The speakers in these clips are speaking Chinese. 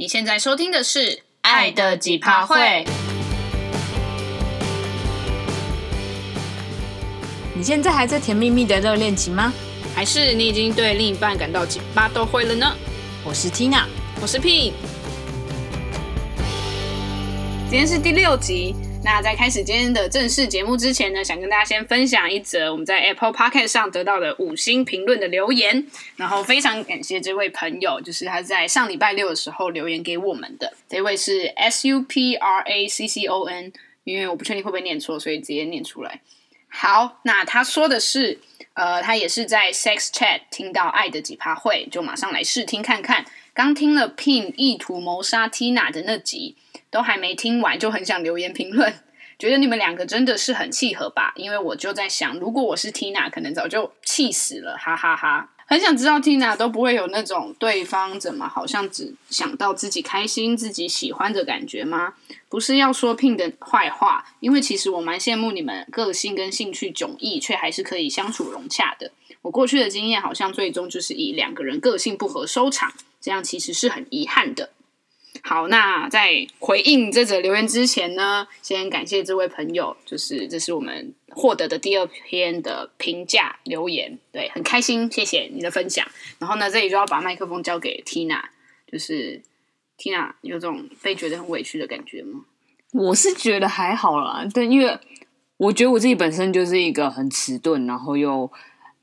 你现在收听的是《爱的几趴会》。你现在还在甜蜜蜜的热恋期吗？还是你已经对另一半感到几趴都会了呢？我是 Tina，我是 Pin。今天是第六集。那在开始今天的正式节目之前呢，想跟大家先分享一则我们在 Apple Podcast 上得到的五星评论的留言。然后非常感谢这位朋友，就是他在上礼拜六的时候留言给我们的。这位是 S U P R A C C O N，因为我不确定会不会念错，所以直接念出来。好，那他说的是，呃，他也是在 Sex Chat 听到爱的几趴会，就马上来试听看看。刚听了 Pin 意图谋杀 Tina 的那集。都还没听完就很想留言评论，觉得你们两个真的是很契合吧？因为我就在想，如果我是 Tina，可能早就气死了，哈哈哈！很想知道 Tina 都不会有那种对方怎么好像只想到自己开心、自己喜欢的感觉吗？不是要说 Pin 的坏话，因为其实我蛮羡慕你们个性跟兴趣迥异，却还是可以相处融洽的。我过去的经验好像最终就是以两个人个性不合收场，这样其实是很遗憾的。好，那在回应这则留言之前呢，先感谢这位朋友，就是这是我们获得的第二篇的评价留言，对，很开心，谢谢你的分享。然后呢，这里就要把麦克风交给 Tina，就是 Tina 有种被觉得很委屈的感觉吗？我是觉得还好啦，但因为我觉得我自己本身就是一个很迟钝，然后又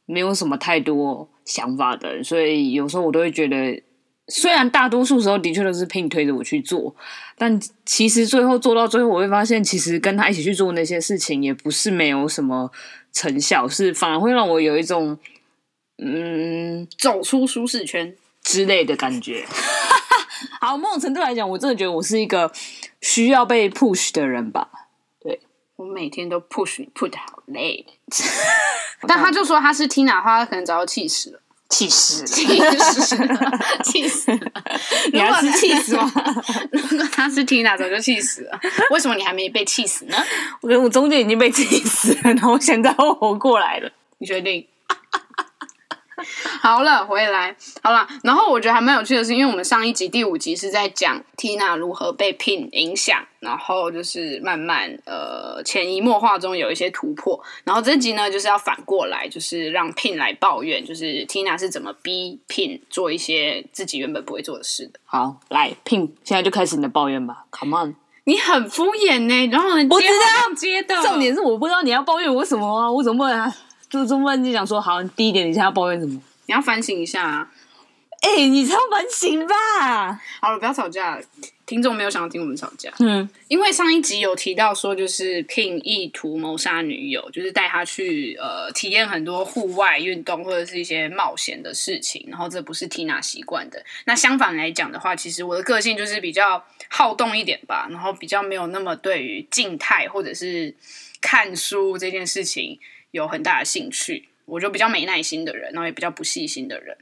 没有什么太多想法的人，所以有时候我都会觉得。虽然大多数时候的确都是 Pin 推着我去做，但其实最后做到最后，我会发现，其实跟他一起去做那些事情，也不是没有什么成效，是反而会让我有一种嗯走出舒适圈之类的感觉。好，某种程度来讲，我真的觉得我是一个需要被 push 的人吧。对，我每天都 push put 好累，但他就说他是 Tina 的话，他可能早就气死了。气死！气死！气死！你要是气死吗？如果他是 Tina，早就气死了。为什么你还没被气死呢？我觉我中间已经被气死了，然后现在我活过来了。你确定？好了，回来好了。然后我觉得还蛮有趣的是，因为我们上一集第五集是在讲 Tina 如何被 Pin 影响，然后就是慢慢呃潜移默化中有一些突破。然后这集呢就是要反过来，就是让 Pin 来抱怨，就是 Tina 是怎么逼 Pin 做一些自己原本不会做的事的。好，来 Pin，现在就开始你的抱怨吧。Come on，你很敷衍呢，然后呢，我知道接的重点是我不知道你要抱怨我什么啊，我怎么问啊？就这么问就想说，好，第一点，你现在要抱怨什么？你要反省一下啊！哎、欸，你才要反省吧？好了，不要吵架。听众没有想要听我们吵架。嗯，因为上一集有提到说，就是 Pin 意图谋杀女友，就是带她去呃体验很多户外运动或者是一些冒险的事情，然后这不是 Tina 习惯的。那相反来讲的话，其实我的个性就是比较好动一点吧，然后比较没有那么对于静态或者是看书这件事情。有很大的兴趣，我就比较没耐心的人，然后也比较不细心的人。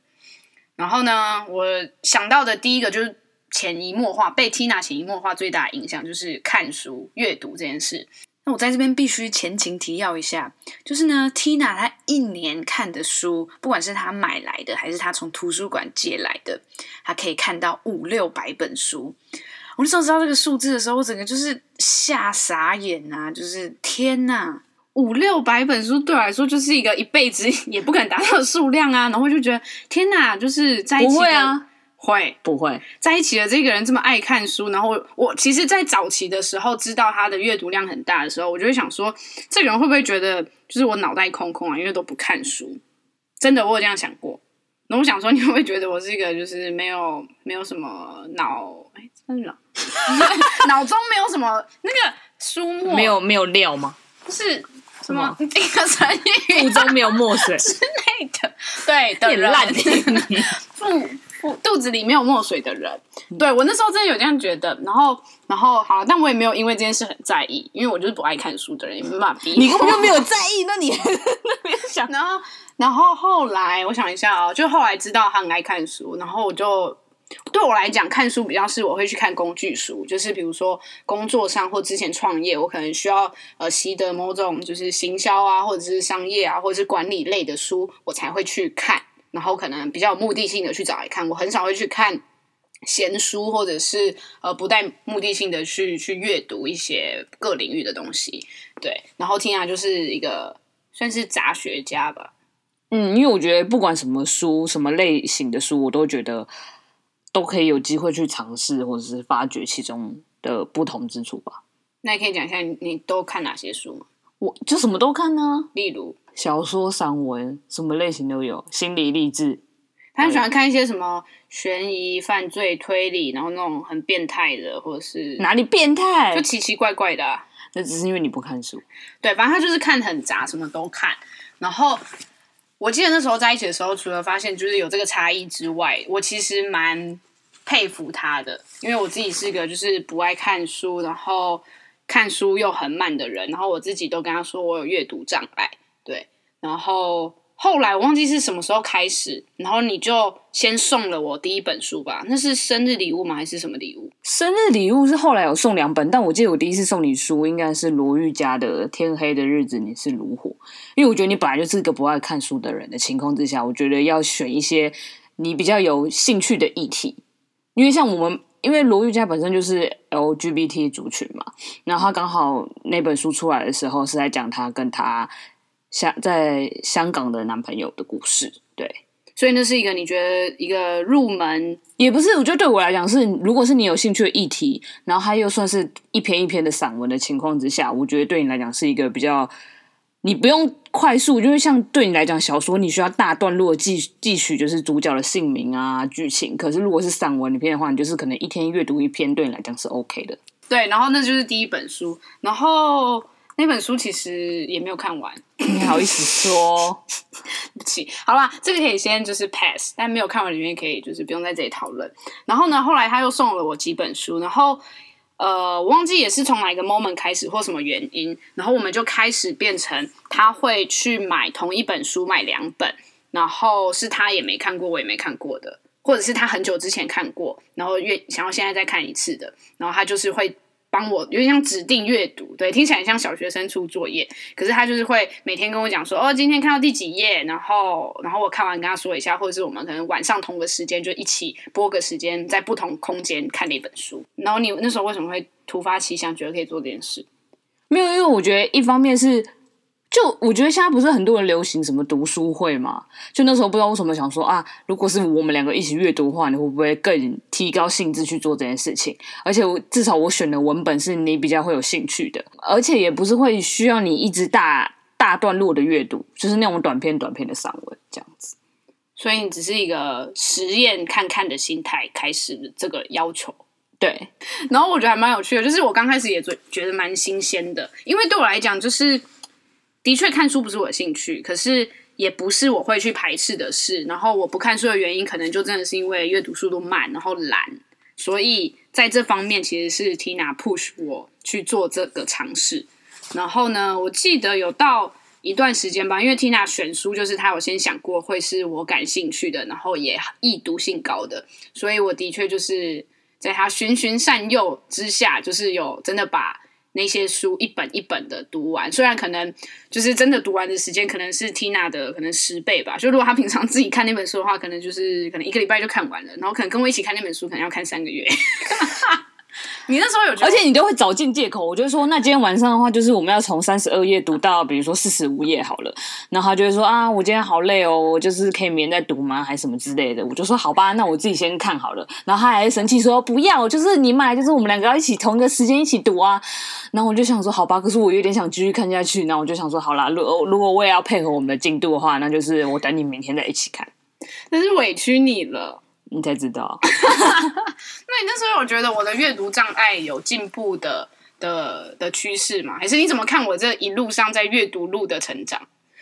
然后呢，我想到的第一个就是潜移默化，被 Tina 潜移默化最大的影响就是看书、阅读这件事。那我在这边必须前情提要一下，就是呢，Tina 她一年看的书，不管是她买来的还是她从图书馆借来的，她可以看到五六百本书。我那时候知道这个数字的时候，我整个就是吓傻眼啊！就是天哪！五六百本书对我来说就是一个一辈子 也不可能达到的数量啊，然后就觉得天哪，就是在一起的不会啊，会不会在一起的这个人这么爱看书，然后我，其实，在早期的时候知道他的阅读量很大的时候，我就会想说，这个人会不会觉得就是我脑袋空空啊，因为都不看书？真的，我有这样想过。那我想说，你会不会觉得我是一个就是没有没有什么脑？哎，真的 脑中没有什么那个书墨，没有没有料吗？就是。什么一个成语？腹中没有墨水之类的，对的人，腹腹肚子里没有墨水的人，对我那时候真的有这样觉得。然后，然后好，但我也没有因为这件事很在意，因为我就是不爱看书的人，也没办法逼。你根本就没有 在意，那你 那边想。然后，然后后来我想一下啊、哦，就后来知道他很爱看书，然后我就。对我来讲，看书比较是我会去看工具书，就是比如说工作上或之前创业，我可能需要呃习得某种就是行销啊，或者是商业啊，或者是管理类的书，我才会去看，然后可能比较有目的性的去找来看。我很少会去看闲书，或者是呃不带目的性的去去阅读一些各领域的东西。对，然后听啊就是一个算是杂学家吧。嗯，因为我觉得不管什么书、什么类型的书，我都觉得都可以有机会去尝试，或者是发掘其中的不同之处吧。那你可以讲一下你，你都看哪些书吗？我就什么都看呢，例如小说、散文，什么类型都有，心理励志。他喜欢看一些什么悬疑、犯罪、推理，然后那种很变态的，或者是哪里变态，就奇奇怪怪的啊。那只是因为你不看书。对，反正他就是看很杂，什么都看。然后我记得那时候在一起的时候，除了发现就是有这个差异之外，我其实蛮佩服他的，因为我自己是个就是不爱看书，然后看书又很慢的人。然后我自己都跟他说我有阅读障碍，对，然后。后来我忘记是什么时候开始，然后你就先送了我第一本书吧？那是生日礼物吗？还是什么礼物？生日礼物是后来有送两本，但我记得我第一次送你书应该是罗玉家的《天黑的日子你是炉火》，因为我觉得你本来就是一个不爱看书的人的情况之下，我觉得要选一些你比较有兴趣的议题，因为像我们，因为罗玉家本身就是 LGBT 族群嘛，然后他刚好那本书出来的时候是在讲他跟他。香在香港的男朋友的故事，对，所以那是一个你觉得一个入门也不是，我觉得对我来讲是，如果是你有兴趣的议题，然后它又算是一篇一篇的散文的情况之下，我觉得对你来讲是一个比较，你不用快速，因为像对你来讲小说，你需要大段落记记取就是主角的姓名啊剧情，可是如果是散文里篇的话，你就是可能一天阅读一篇，对你来讲是 OK 的。对，然后那就是第一本书，然后。那本书其实也没有看完，你好意思说？对不起，好啦，这个可以先就是 pass，但没有看完里面可以就是不用在这里讨论。然后呢，后来他又送了我几本书，然后呃，我忘记也是从哪一个 moment 开始或什么原因，然后我们就开始变成他会去买同一本书买两本，然后是他也没看过，我也没看过的，或者是他很久之前看过，然后越想要现在再看一次的，然后他就是会。帮我有点像指定阅读，对，听起来像小学生出作业，可是他就是会每天跟我讲说，哦，今天看到第几页，然后，然后我看完跟他说一下，或者是我们可能晚上同个时间就一起播个时间，在不同空间看那本书。然后你那时候为什么会突发奇想，觉得可以做这件事？没有，因为我觉得一方面是。就我觉得现在不是很多人流行什么读书会嘛？就那时候不知道为什么想说啊，如果是我们两个一起阅读的话，你会不会更提高兴致去做这件事情？而且我至少我选的文本是你比较会有兴趣的，而且也不是会需要你一直大大段落的阅读，就是那种短篇短篇的散文这样子。所以你只是一个实验看看的心态开始这个要求，对。然后我觉得还蛮有趣的，就是我刚开始也觉觉得蛮新鲜的，因为对我来讲就是。的确，看书不是我的兴趣，可是也不是我会去排斥的事。然后我不看书的原因，可能就真的是因为阅读速度慢，然后懒。所以在这方面，其实是 Tina push 我去做这个尝试。然后呢，我记得有到一段时间吧，因为 Tina 选书就是她有先想过会是我感兴趣的，然后也易读性高的，所以我的确就是在她循循善诱之下，就是有真的把。那些书一本一本的读完，虽然可能就是真的读完的时间可能是 Tina 的可能十倍吧。就如果她平常自己看那本书的话，可能就是可能一个礼拜就看完了，然后可能跟我一起看那本书，可能要看三个月。你那时候有，而且你都会找尽借口。我就说，那今天晚上的话，就是我们要从三十二页读到，比如说四十五页好了。然后他就会说啊，我今天好累哦，我就是可以明天再读吗？还是什么之类的？我就说好吧，那我自己先看好了。然后他还生气说不要，就是你买，就是我们两个要一起同一个时间一起读啊。然后我就想说好吧，可是我有点想继续看下去。然后我就想说好啦，如果如果我也要配合我们的进度的话，那就是我等你明天再一起看。真是委屈你了。你才知道，那你那时候有觉得我的阅读障碍有进步的的的趋势吗？还是你怎么看我这一路上在阅读路的成长？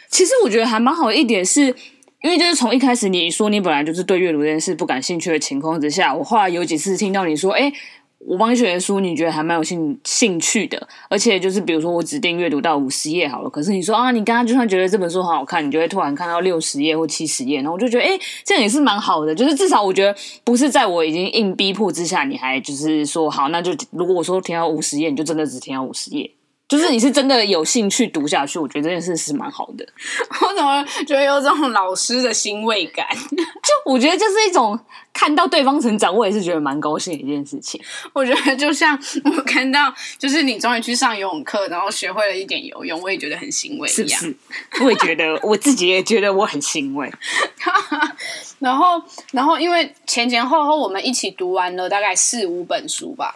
其实我觉得还蛮好的一点是，是因为就是从一开始你说你本来就是对阅读这件事不感兴趣的情况之下，我后来有几次听到你说，哎。我帮你选的书，你觉得还蛮有兴兴趣的，而且就是比如说我指定阅读到五十页好了，可是你说啊，你刚刚就算觉得这本书很好看，你就会突然看到六十页或七十页，然后我就觉得，哎，这样也是蛮好的，就是至少我觉得不是在我已经硬逼迫之下，你还就是说好，那就如果我说填到五十页，你就真的只填到五十页。就是你是真的有兴趣读下去，我觉得这件事是蛮好的。我怎么觉得有种老师的欣慰感？就我觉得就是一种看到对方成长，我也是觉得蛮高兴的一件事情。我觉得就像我看到，就是你终于去上游泳课，然后学会了一点游泳，我也觉得很欣慰一样。是不是？我也觉得，我自己也觉得我很欣慰。然后，然后因为前前后后我们一起读完了大概四五本书吧。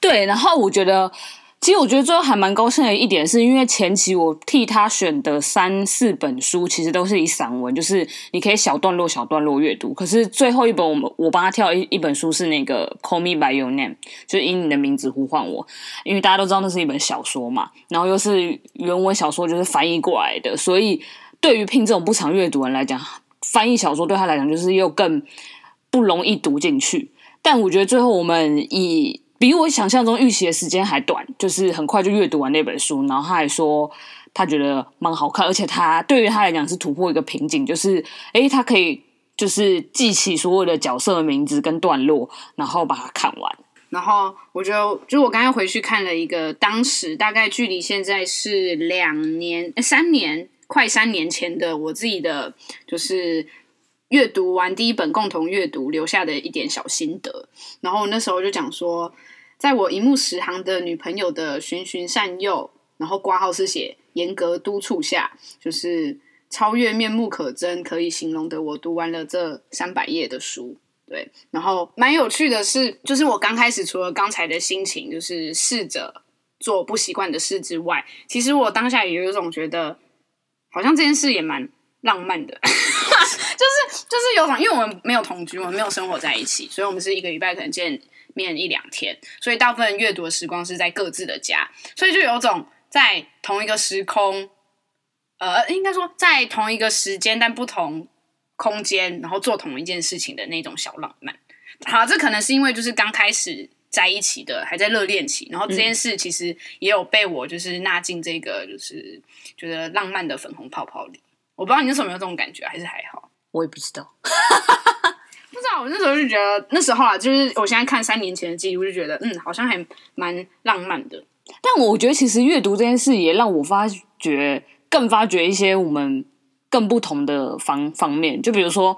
对，然后我觉得。其实我觉得最后还蛮高兴的一点，是因为前期我替他选的三四本书，其实都是以散文，就是你可以小段落、小段落阅读。可是最后一本，我们我帮他挑一一本书是那个《Call Me by Your Name》，就是以你的名字呼唤我。因为大家都知道那是一本小说嘛，然后又是原文小说，就是翻译过来的，所以对于拼这种不常阅读人来讲，翻译小说对他来讲就是又更不容易读进去。但我觉得最后我们以比我想象中预习的时间还短，就是很快就阅读完那本书。然后他还说他觉得蛮好看，而且他对于他来讲是突破一个瓶颈，就是诶，他可以就是记起所有的角色的名字跟段落，然后把它看完。然后我就，就我刚刚回去看了一个，当时大概距离现在是两年、三年，快三年前的我自己的就是。阅读完第一本共同阅读留下的一点小心得，然后那时候就讲说，在我一目十行的女朋友的循循善诱，然后挂号是写严格督促下，就是超越面目可憎可以形容的，我读完了这三百页的书。对，然后蛮有趣的是，就是我刚开始除了刚才的心情，就是试着做不习惯的事之外，其实我当下也有一种觉得，好像这件事也蛮浪漫的。就是就是有种，因为我们没有同居，我们没有生活在一起，所以我们是一个礼拜可能见面一两天，所以大部分阅读的时光是在各自的家，所以就有种在同一个时空，呃，应该说在同一个时间但不同空间，然后做同一件事情的那种小浪漫。好，这可能是因为就是刚开始在一起的，还在热恋期，然后这件事其实也有被我就是纳进这个就是觉得浪漫的粉红泡泡里。我不知道你那时候有没有这种感觉，还是还好？我也不知道，不知道。我那时候就觉得，那时候啊，就是我现在看三年前的记录，就觉得，嗯，好像还蛮浪漫的。但我觉得，其实阅读这件事也让我发觉，更发掘一些我们更不同的方方面。就比如说，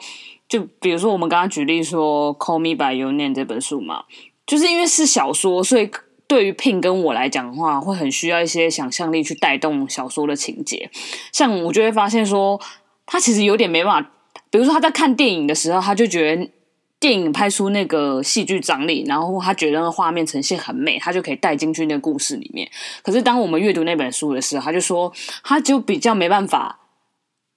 就比如说，我们刚刚举例说《Call Me by Your Name》这本书嘛，就是因为是小说，所以对于 Pin 跟我来讲的话，会很需要一些想象力去带动小说的情节。像我就会发现说，他其实有点没办法。比如说他在看电影的时候，他就觉得电影拍出那个戏剧张力，然后他觉得那个画面呈现很美，他就可以带进去那个故事里面。可是当我们阅读那本书的时候，他就说他就比较没办法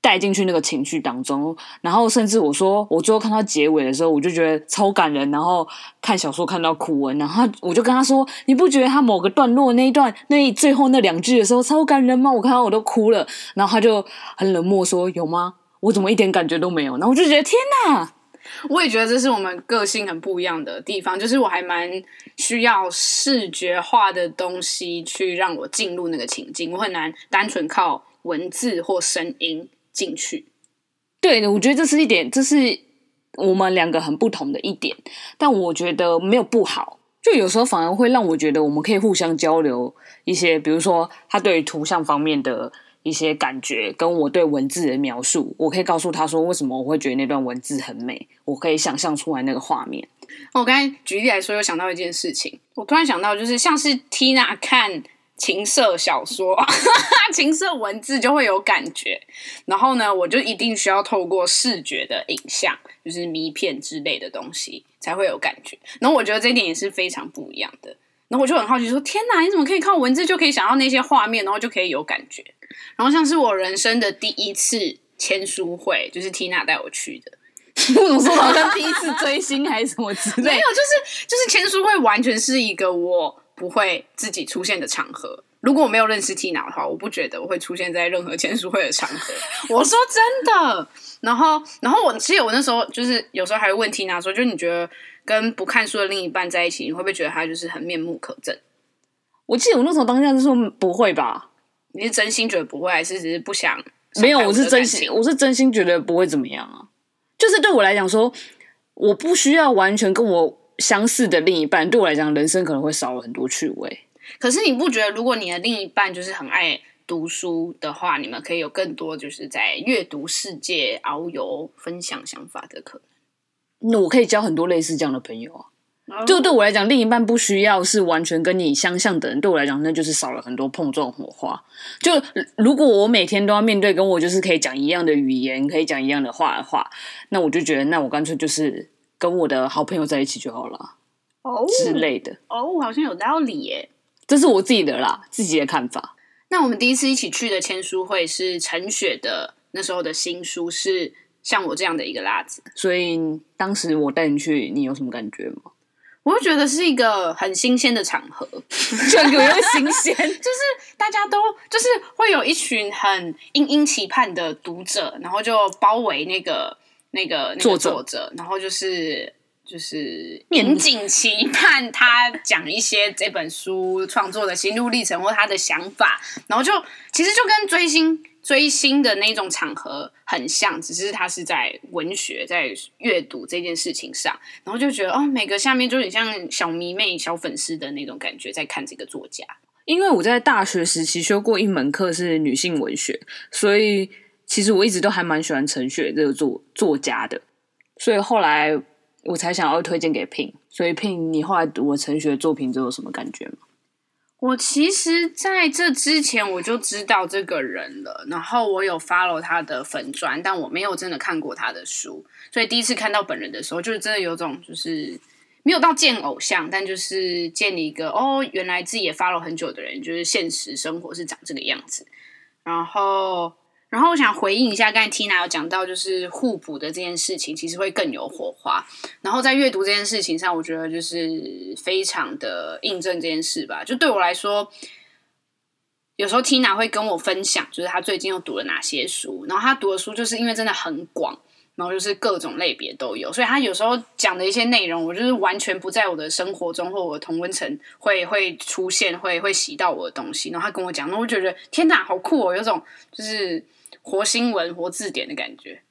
带进去那个情绪当中。然后甚至我说我最后看到结尾的时候，我就觉得超感人。然后看小说看到哭文，然后我就跟他说：“你不觉得他某个段落那一段那最后那两句的时候超感人吗？”我看到我都哭了。然后他就很冷漠说：“有吗？”我怎么一点感觉都没有？然后我就觉得天哪！我也觉得这是我们个性很不一样的地方，就是我还蛮需要视觉化的东西去让我进入那个情境，我很难单纯靠文字或声音进去。对，我觉得这是一点，这是我们两个很不同的一点，但我觉得没有不好，就有时候反而会让我觉得我们可以互相交流一些，比如说他对于图像方面的。一些感觉跟我对文字的描述，我可以告诉他说，为什么我会觉得那段文字很美，我可以想象出来那个画面。我刚才举例来说，又想到一件事情，我突然想到，就是像是 Tina 看情色小说、情色文字就会有感觉，然后呢，我就一定需要透过视觉的影像，就是迷片之类的东西才会有感觉。然后我觉得这一点也是非常不一样的。然后我就很好奇说，说天哪，你怎么可以靠文字就可以想到那些画面，然后就可以有感觉？然后像是我人生的第一次签书会，就是 Tina 带我去的。我怎么说好像第一次追星还是什么之类？没有，就是就是签书会完全是一个我不会自己出现的场合。如果我没有认识 Tina 的话，我不觉得我会出现在任何签书会的场合。我说真的。然后，然后我其实我那时候就是有时候还会问 Tina 说，就你觉得跟不看书的另一半在一起，你会不会觉得他就是很面目可憎？我记得我那时候当下就说不会吧。你是真心觉得不会，还是只是不想？没有，我是真心，我是真心觉得不会怎么样啊。就是对我来讲说，我不需要完全跟我相似的另一半。对我来讲，人生可能会少了很多趣味。可是你不觉得，如果你的另一半就是很爱读书的话，你们可以有更多就是在阅读世界遨游、分享想法的可能？那我可以交很多类似这样的朋友啊。就对我来讲，另一半不需要是完全跟你相像的人。对我来讲，那就是少了很多碰撞火花。就如果我每天都要面对跟我就是可以讲一样的语言、可以讲一样的话的话，那我就觉得，那我干脆就是跟我的好朋友在一起就好了，哦之类的。哦，好像有道理耶。这是我自己的啦，自己的看法。那我们第一次一起去的签书会是陈雪的那时候的新书是像我这样的一个辣子，所以当时我带你去，你有什么感觉吗？我就觉得是一个很新鲜的场合，整个又新鲜，就是大家都就是会有一群很殷殷期盼的读者，然后就包围那个那个那个作者，然后就是就是严谨期盼他讲一些这本书创作的心路历程或他的想法，然后就其实就跟追星。追星的那种场合很像，只是他是在文学、在阅读这件事情上，然后就觉得哦，每个下面就很像小迷妹、小粉丝的那种感觉，在看这个作家。因为我在大学时期修过一门课是女性文学，所以其实我一直都还蛮喜欢陈雪这个作作家的，所以后来我才想要推荐给 Pin。所以 Pin，你后来读了陈雪的作品，都有什么感觉吗？我其实在这之前我就知道这个人了，然后我有 follow 他的粉专，但我没有真的看过他的书，所以第一次看到本人的时候，就是真的有种就是没有到见偶像，但就是见了一个哦，原来自己也 follow 很久的人，就是现实生活是长这个样子，然后。然后我想回应一下，刚才 Tina 有讲到，就是互补的这件事情，其实会更有火花。然后在阅读这件事情上，我觉得就是非常的印证这件事吧。就对我来说，有时候 Tina 会跟我分享，就是她最近又读了哪些书。然后她读的书就是因为真的很广，然后就是各种类别都有，所以她有时候讲的一些内容，我就是完全不在我的生活中或我的同温层会 会出现，会会洗到我的东西。然后她跟我讲，那我觉得天哪，好酷哦，有种就是。活新闻、活字典的感觉，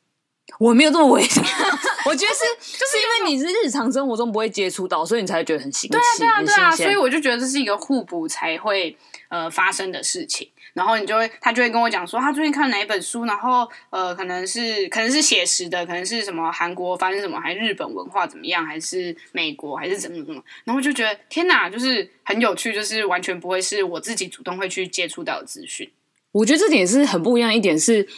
我没有这么危险。我觉得是，就是因为你是日常生活中不会接触到，所以你才会觉得很新奇。对啊，对啊，对啊，所以我就觉得这是一个互补才会呃发生的事情。然后你就会，他就会跟我讲说，他最近看哪一本书，然后呃，可能是可能是写实的，可能是什么韩国发生什么，还是日本文化怎么样，还是美国，还是怎么怎么。然后就觉得天哪，就是很有趣，就是完全不会是我自己主动会去接触到的资讯。我觉得这点是很不一样一点是，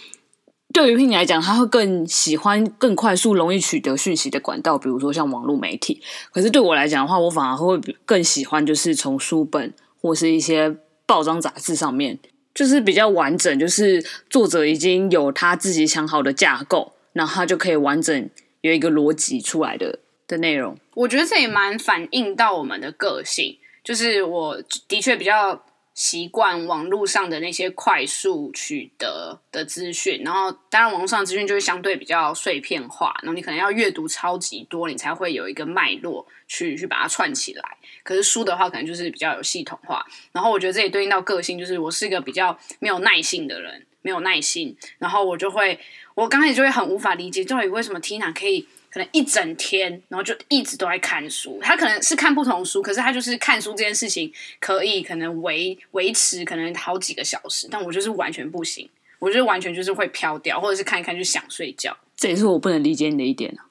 对于 Pin 来讲，他会更喜欢更快速、容易取得讯息的管道，比如说像网络媒体。可是对我来讲的话，我反而会更喜欢就是从书本或是一些报章杂志上面，就是比较完整，就是作者已经有他自己想好的架构，然后他就可以完整有一个逻辑出来的的内容。我觉得这也蛮反映到我们的个性，就是我的确比较。习惯网络上的那些快速取得的资讯，然后当然网络上的资讯就会相对比较碎片化，然后你可能要阅读超级多，你才会有一个脉络去去把它串起来。可是书的话，可能就是比较有系统化。然后我觉得这也对应到个性，就是我是一个比较没有耐性的人，没有耐心，然后我就会，我刚开始就会很无法理解，到底为什么 Tina 可以。可能一整天，然后就一直都在看书。他可能是看不同书，可是他就是看书这件事情可以可能维维持可能好几个小时。但我就是完全不行，我就是完全就是会飘掉，或者是看一看就想睡觉。这也是我不能理解你的一点啊。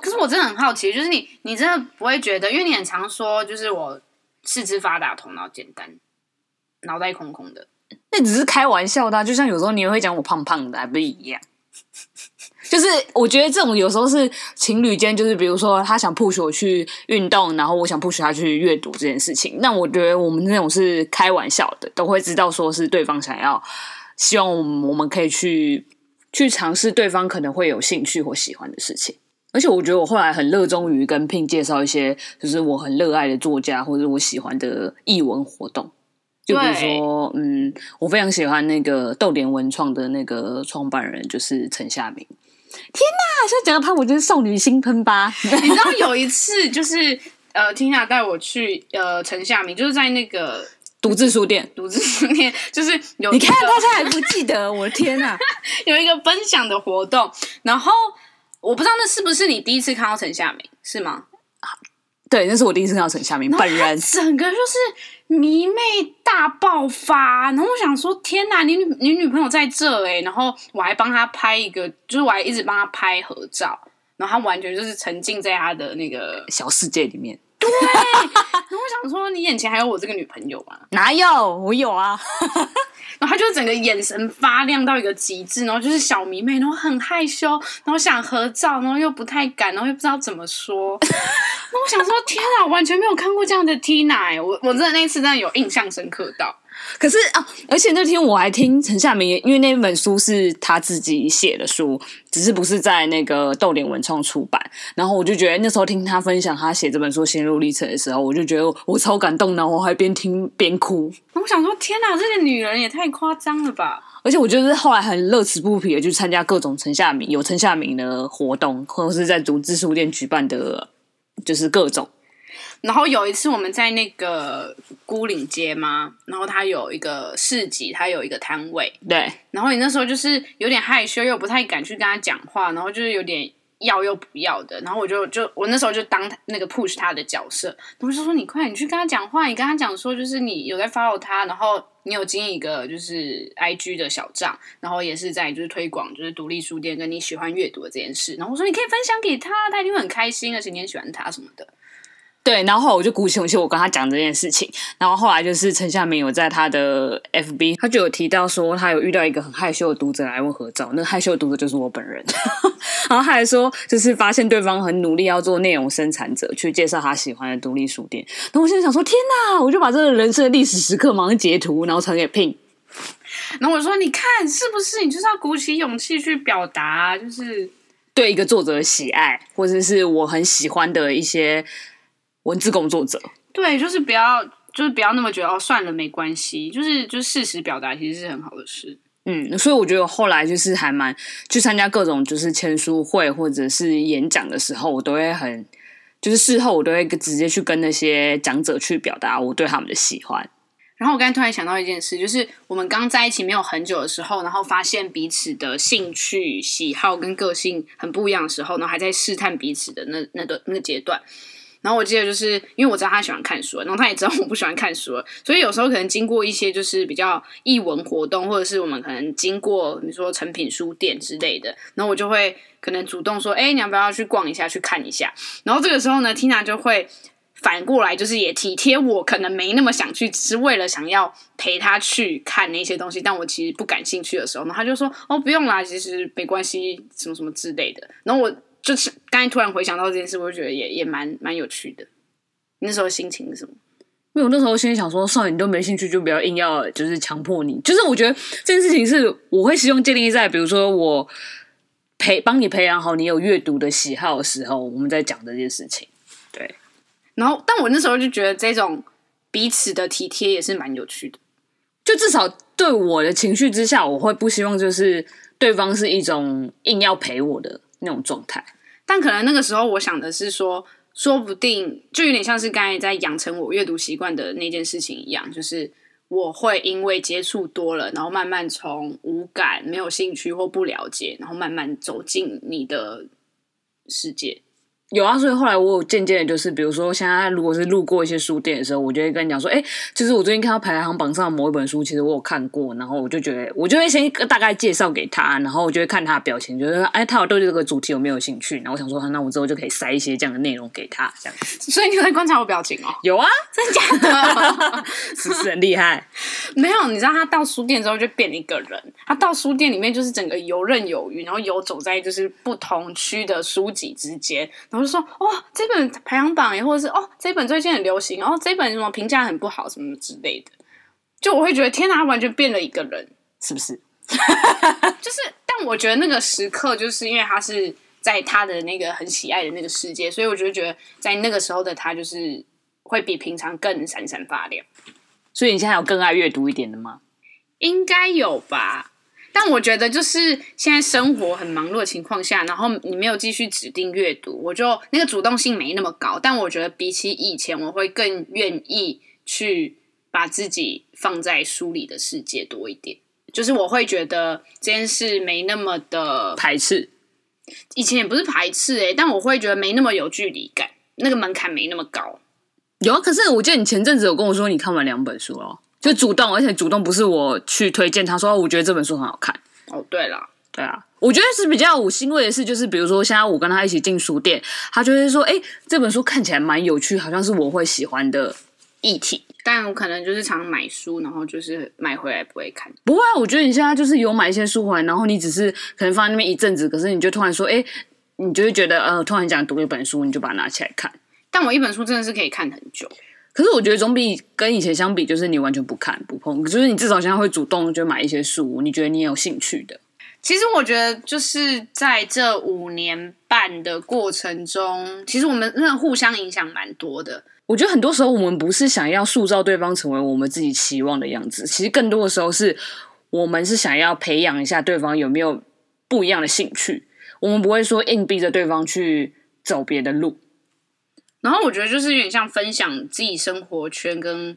可是我真的很好奇，就是你你真的不会觉得，因为你很常说，就是我四肢发达，头脑简单，脑袋空空的。那只是开玩笑的啊，就像有时候你也会讲我胖胖的，还不是一样。就是我觉得这种有时候是情侣间，就是比如说他想 push 我去运动，然后我想 push 他去阅读这件事情。那我觉得我们那种是开玩笑的，都会知道说是对方想要，希望我们我们可以去去尝试对方可能会有兴趣或喜欢的事情。而且我觉得我后来很热衷于跟 Pin 介绍一些就是我很热爱的作家或者我喜欢的译文活动。就比如说，嗯，我非常喜欢那个逗点文创的那个创办人，就是陈夏民。天呐！现在讲到潘，我真是少女心喷吧。你知道有一次，就是呃，Tina 带我去呃陈夏明，就是在那个独自书店，独自书店就是有。你看大家还不记得？我的天呐！有一个分享的活动，然后我不知道那是不是你第一次看到陈夏明，是吗？对，那是我第一次看到陈夏明本人，整个就是迷妹大爆发。然后我想说，天哪，你女你女朋友在这哎！然后我还帮她拍一个，就是我还一直帮她拍合照。然后她完全就是沉浸在她的那个小世界里面。对。然后我想说，你眼前还有我这个女朋友吗？哪有？我有啊。然后他就整个眼神发亮到一个极致，然后就是小迷妹，然后很害羞，然后想合照，然后又不太敢，然后又不知道怎么说。那我想说，天啊，完全没有看过这样的 Tina 哎！我我真的那次真的有印象深刻到。可是啊，而且那天我还听陈夏明，因为那本书是他自己写的书，只是不是在那个逗点文创出版。然后我就觉得那时候听他分享他写这本书心路历程的时候，我就觉得我超感动，然后我还边听边哭。我想说，天哪，这个女人也太夸张了吧！而且我觉得后来很乐此不疲的去参加各种陈夏明有陈夏明的活动，或者是在独自书店举办的，就是各种。然后有一次我们在那个孤岭街嘛，然后他有一个市集，他有一个摊位，对。然后你那时候就是有点害羞，又不太敢去跟他讲话，然后就是有点要又不要的。然后我就就我那时候就当那个 push 他的角色，我就说你快，你去跟他讲话，你跟他讲说就是你有在 follow 他，然后你有经营一个就是 IG 的小账，然后也是在就是推广就是独立书店跟你喜欢阅读的这件事。然后我说你可以分享给他，他一定会很开心，而且你很喜欢他什么的。对，然后后来我就鼓起勇气，我跟他讲这件事情。然后后来就是陈夏明有在他的 FB，他就有提到说，他有遇到一个很害羞的读者来问合照，那个害羞的读者就是我本人。然后他还说，就是发现对方很努力要做内容生产者，去介绍他喜欢的独立书店。然后我现在想说，天哪！我就把这个人生的历史时刻马上截图，然后传给 Pin。然后我说，你看是不是？你就是要鼓起勇气去表达，就是对一个作者的喜爱，或者是我很喜欢的一些。文字工作者，对，就是不要，就是不要那么觉得哦，算了，没关系，就是就是事实表达其实是很好的事。嗯，所以我觉得后来就是还蛮去参加各种就是签书会或者是演讲的时候，我都会很就是事后我都会直接去跟那些讲者去表达我对他们的喜欢。然后我刚才突然想到一件事，就是我们刚在一起没有很久的时候，然后发现彼此的兴趣、喜好跟个性很不一样的时候，然后还在试探彼此的那那个那个阶段。然后我记得就是因为我知道他喜欢看书，然后他也知道我不喜欢看书，所以有时候可能经过一些就是比较艺文活动，或者是我们可能经过你说成品书店之类的，然后我就会可能主动说，哎，你要不要去逛一下，去看一下？然后这个时候呢，Tina 就会反过来就是也体贴我，可能没那么想去，只是为了想要陪他去看那些东西，但我其实不感兴趣的时候，然后他就说，哦，不用啦，其实没关系，什么什么之类的。然后我。就是刚才突然回想到这件事，我就觉得也也蛮蛮有趣的。你那时候心情是什么？因为我那时候心里想说，算了你都没兴趣，就不要硬要就是强迫你。就是我觉得这件事情是我会希望建立在，比如说我培帮你培养好你有阅读的喜好的时候，我们在讲这件事情。对。然后，但我那时候就觉得这种彼此的体贴也是蛮有趣的。就至少对我的情绪之下，我会不希望就是对方是一种硬要陪我的。那种状态，但可能那个时候我想的是说，说不定就有点像是刚才在养成我阅读习惯的那件事情一样，就是我会因为接触多了，然后慢慢从无感、没有兴趣或不了解，然后慢慢走进你的世界。有啊，所以后来我有渐渐的，就是比如说，现在如果是路过一些书店的时候，我就会跟你讲说，哎、欸，就是我最近看到排行榜上某一本书，其实我有看过，然后我就觉得，我就会先大概介绍给他，然后我就会看他的表情，就是说，哎，他有对这个主题有没有兴趣？然后我想说，那我之后就可以塞一些这样的内容给他，这样。所以你有在观察我表情哦？有啊，真的假的？是不是很厉害？没有，你知道他到书店之后就变了一个人，他到书店里面就是整个游刃有余，然后游走在就是不同区的书籍之间，然后就说，哦。这本排行榜也或者是哦，这本最近很流行哦，这本什么评价很不好什么之类的，就我会觉得天哪，完全变了一个人，是不是？就是，但我觉得那个时刻，就是因为他是在他的那个很喜爱的那个世界，所以我就觉得在那个时候的他，就是会比平常更闪闪发亮。所以你现在有更爱阅读一点的吗？应该有吧。但我觉得，就是现在生活很忙碌的情况下，然后你没有继续指定阅读，我就那个主动性没那么高。但我觉得比起以前，我会更愿意去把自己放在书里的世界多一点。就是我会觉得这件事没那么的排斥，以前也不是排斥诶、欸，但我会觉得没那么有距离感。那个门槛没那么高。有啊，可是我记得你前阵子有跟我说你看完两本书哦，就主动，而且主动不是我去推荐，他说我觉得这本书很好看。哦，对了，对啊，我觉得是比较我欣慰的事，就是比如说现在我跟他一起进书店，他就会说，哎，这本书看起来蛮有趣，好像是我会喜欢的议题。但我可能就是常买书，然后就是买回来不会看。不会啊，我觉得你现在就是有买一些书回来，然后你只是可能放在那边一阵子，可是你就突然说，哎，你就会觉得，呃，突然想读一本书，你就把它拿起来看。但我一本书真的是可以看很久。可是我觉得总比跟以前相比，就是你完全不看不碰，就是你至少现在会主动就买一些书，你觉得你有兴趣的。其实我觉得就是在这五年半的过程中，其实我们真的互相影响蛮多的。我觉得很多时候我们不是想要塑造对方成为我们自己期望的样子，其实更多的时候是我们是想要培养一下对方有没有不一样的兴趣。我们不会说硬逼着对方去走别的路。然后我觉得就是有点像分享自己生活圈跟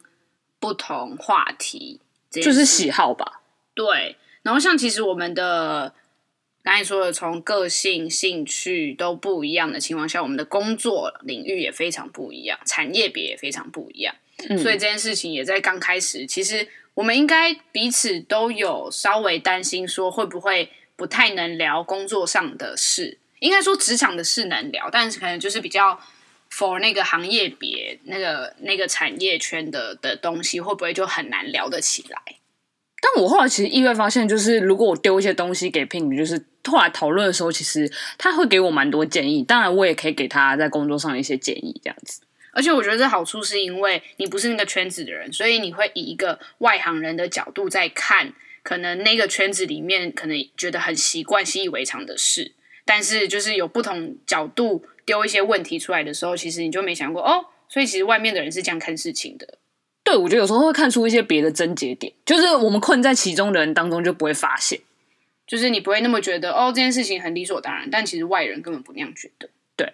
不同话题，就是喜好吧。对。然后像其实我们的。刚才说的，从个性、兴趣都不一样的情况下，我们的工作领域也非常不一样，产业别也非常不一样。嗯，所以这件事情也在刚开始，其实我们应该彼此都有稍微担心，说会不会不太能聊工作上的事。应该说职场的事能聊，但是可能就是比较 for 那个行业别、那个那个产业圈的的东西，会不会就很难聊得起来？但我后来其实意外发现，就是如果我丢一些东西给 Ping，就是后来讨论的时候，其实他会给我蛮多建议。当然，我也可以给他在工作上的一些建议，这样子。而且我觉得这好处是因为你不是那个圈子的人，所以你会以一个外行人的角度在看，可能那个圈子里面可能觉得很习惯、习以为常的事。但是就是有不同角度丢一些问题出来的时候，其实你就没想过哦，所以其实外面的人是这样看事情的。对，我觉得有时候会看出一些别的症结点，就是我们困在其中的人当中就不会发现，就是你不会那么觉得哦，这件事情很理所当然，但其实外人根本不那样觉得。对。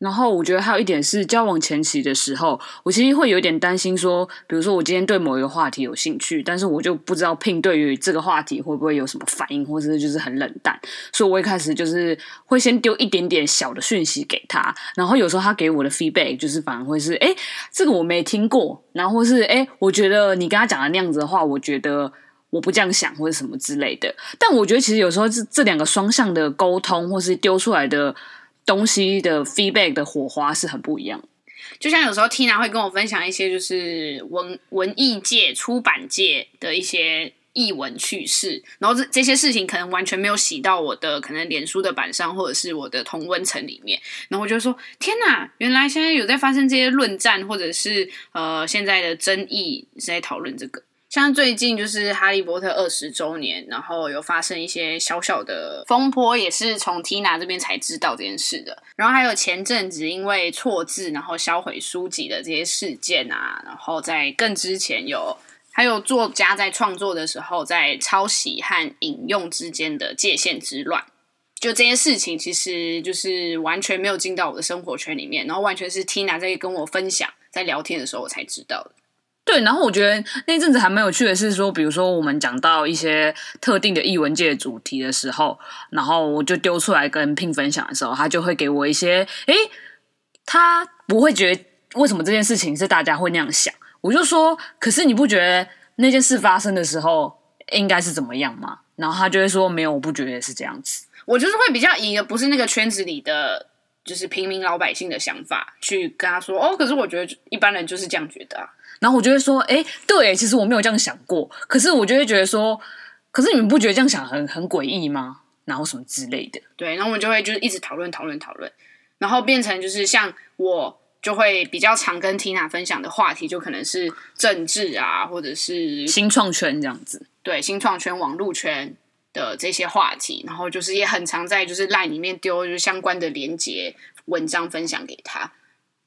然后我觉得还有一点是，交往前期的时候，我其实会有点担心说，比如说我今天对某一个话题有兴趣，但是我就不知道 pin 对于这个话题会不会有什么反应，或者是就是很冷淡，所以我一开始就是会先丢一点点小的讯息给他，然后有时候他给我的 feedback 就是反而会是，哎，这个我没听过，然后或是哎，我觉得你跟他讲的那样子的话，我觉得我不这样想，或者什么之类的。但我觉得其实有时候这这两个双向的沟通，或是丢出来的。东西的 feedback 的火花是很不一样，就像有时候 Tina 会跟我分享一些就是文文艺界、出版界的一些译文趣事，然后这这些事情可能完全没有洗到我的可能脸书的板上，或者是我的同温层里面，然后我就说：天哪，原来现在有在发生这些论战，或者是呃现在的争议是在讨论这个。像最近就是《哈利波特》二十周年，然后有发生一些小小的风波，也是从 Tina 这边才知道这件事的。然后还有前阵子因为错字然后销毁书籍的这些事件啊，然后在更之前有还有作家在创作的时候在抄袭和引用之间的界限之乱，就这些事情其实就是完全没有进到我的生活圈里面，然后完全是 Tina 在跟我分享，在聊天的时候我才知道的。对，然后我觉得那阵子还蛮有趣的是说，比如说我们讲到一些特定的艺文界主题的时候，然后我就丢出来跟 Ping 分享的时候，他就会给我一些，诶，他不会觉得为什么这件事情是大家会那样想，我就说，可是你不觉得那件事发生的时候应该是怎么样吗？然后他就会说，没有，我不觉得是这样子，我就是会比较以不是那个圈子里的，就是平民老百姓的想法去跟他说，哦，可是我觉得一般人就是这样觉得啊。然后我就会说，哎，对，其实我没有这样想过。可是我就会觉得说，可是你们不觉得这样想很很诡异吗？然后什么之类的。对，然后我们就会就是一直讨论讨论讨论，然后变成就是像我就会比较常跟 Tina 分享的话题，就可能是政治啊，或者是新创圈这样子。对，新创圈、网络圈的这些话题，然后就是也很常在就是 LINE 里面丢就是相关的连接文章分享给他。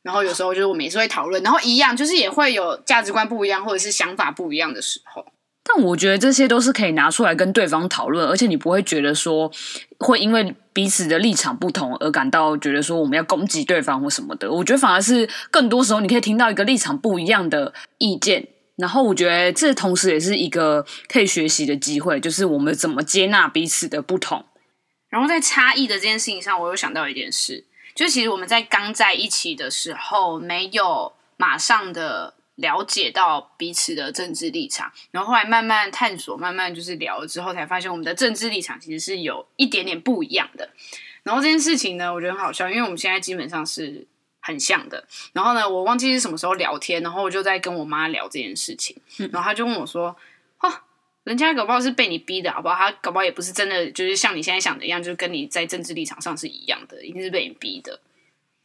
然后有时候就是我们也是会讨论，然后一样就是也会有价值观不一样或者是想法不一样的时候。但我觉得这些都是可以拿出来跟对方讨论，而且你不会觉得说会因为彼此的立场不同而感到觉得说我们要攻击对方或什么的。我觉得反而是更多时候你可以听到一个立场不一样的意见，然后我觉得这同时也是一个可以学习的机会，就是我们怎么接纳彼此的不同。然后在差异的这件事情上，我又想到一件事。就其实我们在刚在一起的时候，没有马上的了解到彼此的政治立场，然后后来慢慢探索，慢慢就是聊了之后，才发现我们的政治立场其实是有一点点不一样的。然后这件事情呢，我觉得很好笑，因为我们现在基本上是很像的。然后呢，我忘记是什么时候聊天，然后我就在跟我妈聊这件事情，然后她就问我说：“哈。”人家搞不好是被你逼的，好不好？他搞不好也不是真的，就是像你现在想的一样，就是跟你在政治立场上是一样的，一定是被你逼的。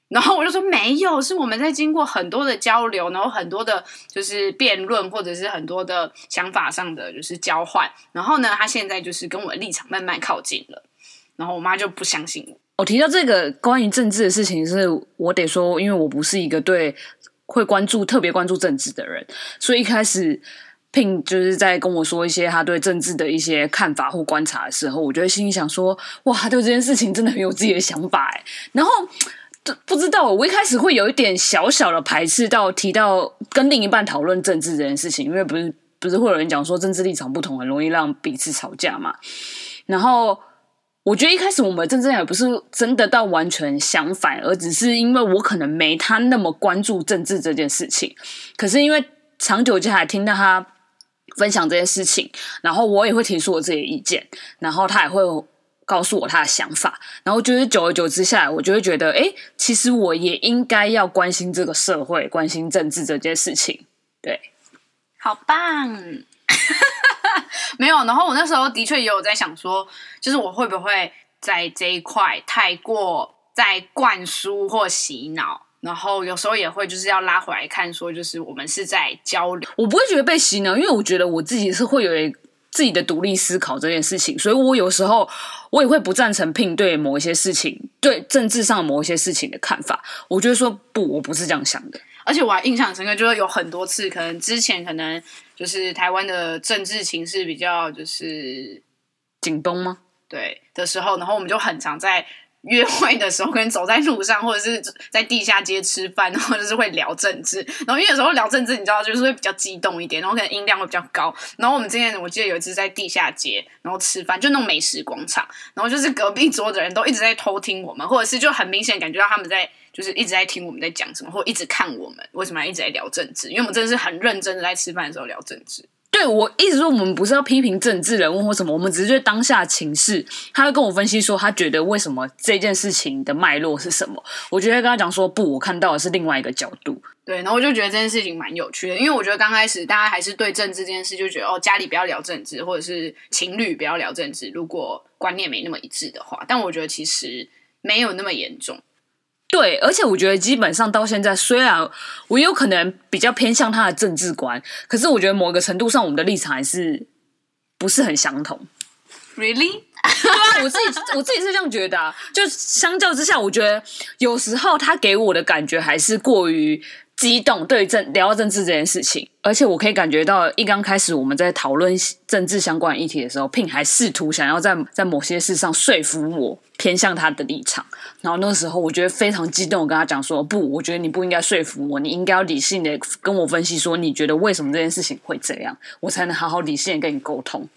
然后我就说没有，是我们在经过很多的交流，然后很多的，就是辩论，或者是很多的想法上的就是交换。然后呢，他现在就是跟我的立场慢慢靠近了。然后我妈就不相信我。我提到这个关于政治的事情，是我得说，因为我不是一个对会关注特别关注政治的人，所以一开始。Pin 就是在跟我说一些他对政治的一些看法或观察的时候，我就会心里想说：哇，他对这件事情真的很有自己的想法哎。然后不知道，我一开始会有一点小小的排斥到提到跟另一半讨论政治这件事情，因为不是不是会有人讲说政治立场不同很容易让彼此吵架嘛。然后我觉得一开始我们真正也不是真的到完全相反，而只是因为我可能没他那么关注政治这件事情，可是因为长久下来听到他。分享这些事情，然后我也会提出我自己的意见，然后他也会告诉我他的想法，然后就是久而久之下来，我就会觉得，哎，其实我也应该要关心这个社会，关心政治这件事情。对，好棒，没有。然后我那时候的确也有在想说，就是我会不会在这一块太过在灌输或洗脑。然后有时候也会就是要拉回来看，说就是我们是在交流。我不会觉得被洗脑，因为我觉得我自己是会有自己的独立思考这件事情，所以我有时候我也会不赞成 Pin 对某一些事情，对政治上某一些事情的看法。我觉得说不，我不是这样想的。而且我还印象深刻，就是有很多次，可能之前可能就是台湾的政治情势比较就是紧绷吗？对的时候，然后我们就很常在。约会的时候，可能走在路上，或者是在地下街吃饭，然后就是会聊政治。然后因为有时候聊政治，你知道，就是会比较激动一点，然后可能音量会比较高。然后我们之前我记得有一次在地下街，然后吃饭，就那种美食广场，然后就是隔壁桌的人都一直在偷听我们，或者是就很明显感觉到他们在就是一直在听我们在讲什么，或者一直看我们为什么要一直在聊政治，因为我们真的是很认真的在吃饭的时候聊政治。对，我一直说，我们不是要批评政治人物或什么，我们只是对当下情势。他会跟我分析说，他觉得为什么这件事情的脉络是什么。我觉得跟他讲说，不，我看到的是另外一个角度。对，然后我就觉得这件事情蛮有趣的，因为我觉得刚开始大家还是对政治这件事就觉得哦，家里不要聊政治，或者是情侣不要聊政治，如果观念没那么一致的话。但我觉得其实没有那么严重。对，而且我觉得基本上到现在，虽然我有可能比较偏向他的政治观，可是我觉得某个程度上，我们的立场还是不是很相同。Really？对啊，我自己我自己是这样觉得啊。就相较之下，我觉得有时候他给我的感觉还是过于。激动，对政聊到政治这件事情，而且我可以感觉到，一刚开始我们在讨论政治相关议题的时候，Pin 还试图想要在在某些事上说服我偏向他的立场。然后那个时候，我觉得非常激动，我跟他讲说：“不，我觉得你不应该说服我，你应该要理性的跟我分析说，你觉得为什么这件事情会这样，我才能好好理性的跟你沟通。”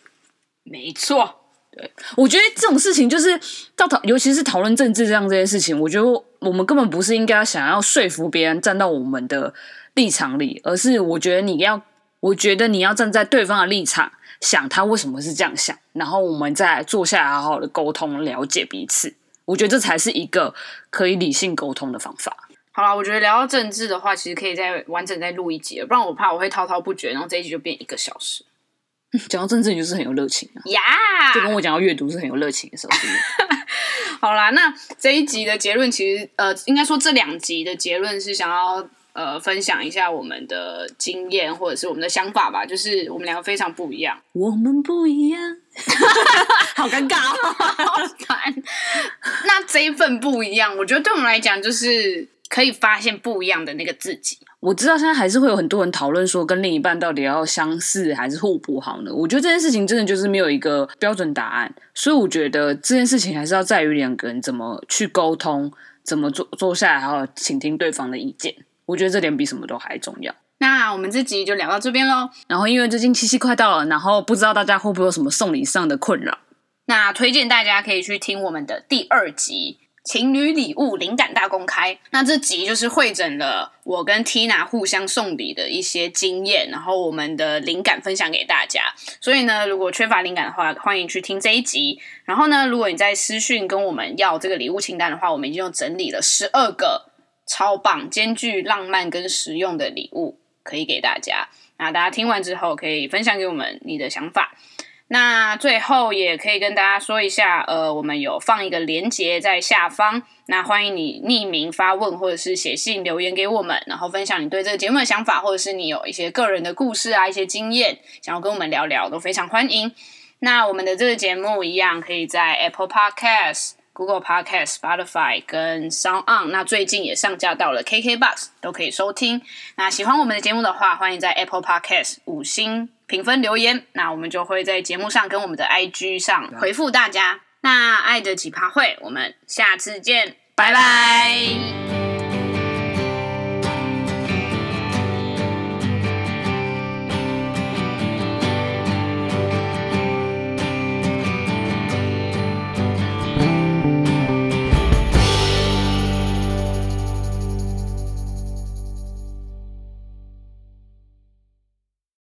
没错。对，我觉得这种事情就是到讨，尤其是讨论政治这样这件事情，我觉得我们根本不是应该想要说服别人站到我们的立场里，而是我觉得你要，我觉得你要站在对方的立场，想他为什么是这样想，然后我们再坐下来好好的沟通，了解彼此。我觉得这才是一个可以理性沟通的方法。好啦，我觉得聊到政治的话，其实可以再完整再录一集，不然我怕我会滔滔不绝，然后这一集就变一个小时。讲到政治，你就是很有热情啊！呀，就跟我讲到阅读是很有热情的时候。好啦，那这一集的结论其实，呃，应该说这两集的结论是想要呃分享一下我们的经验或者是我们的想法吧。就是我们两个非常不一样，我们不一样，好尴尬，好烦。那这一份不一样，我觉得对我们来讲就是。可以发现不一样的那个自己。我知道现在还是会有很多人讨论说，跟另一半到底要相似还是互补好呢？我觉得这件事情真的就是没有一个标准答案，所以我觉得这件事情还是要在于两个人怎么去沟通，怎么坐坐下来，还有倾听对方的意见。我觉得这点比什么都还重要。那我们这集就聊到这边喽。然后因为最近七夕快到了，然后不知道大家会不会有什么送礼上的困扰？那推荐大家可以去听我们的第二集。情侣礼物灵感大公开，那这集就是汇整了我跟 Tina 互相送礼的一些经验，然后我们的灵感分享给大家。所以呢，如果缺乏灵感的话，欢迎去听这一集。然后呢，如果你在私讯跟我们要这个礼物清单的话，我们已经整理了十二个超棒、兼具浪漫跟实用的礼物可以给大家。那大家听完之后，可以分享给我们你的想法。那最后也可以跟大家说一下，呃，我们有放一个连接在下方，那欢迎你匿名发问或者是写信留言给我们，然后分享你对这个节目的想法，或者是你有一些个人的故事啊、一些经验想要跟我们聊聊，都非常欢迎。那我们的这个节目一样可以在 Apple Podcast、Google Podcast、Spotify 跟 Sound On，那最近也上架到了 KKBox，都可以收听。那喜欢我们的节目的话，欢迎在 Apple Podcast 五星。评分留言，那我们就会在节目上跟我们的 IG 上回复大家。那爱的奇葩会，我们下次见，拜拜。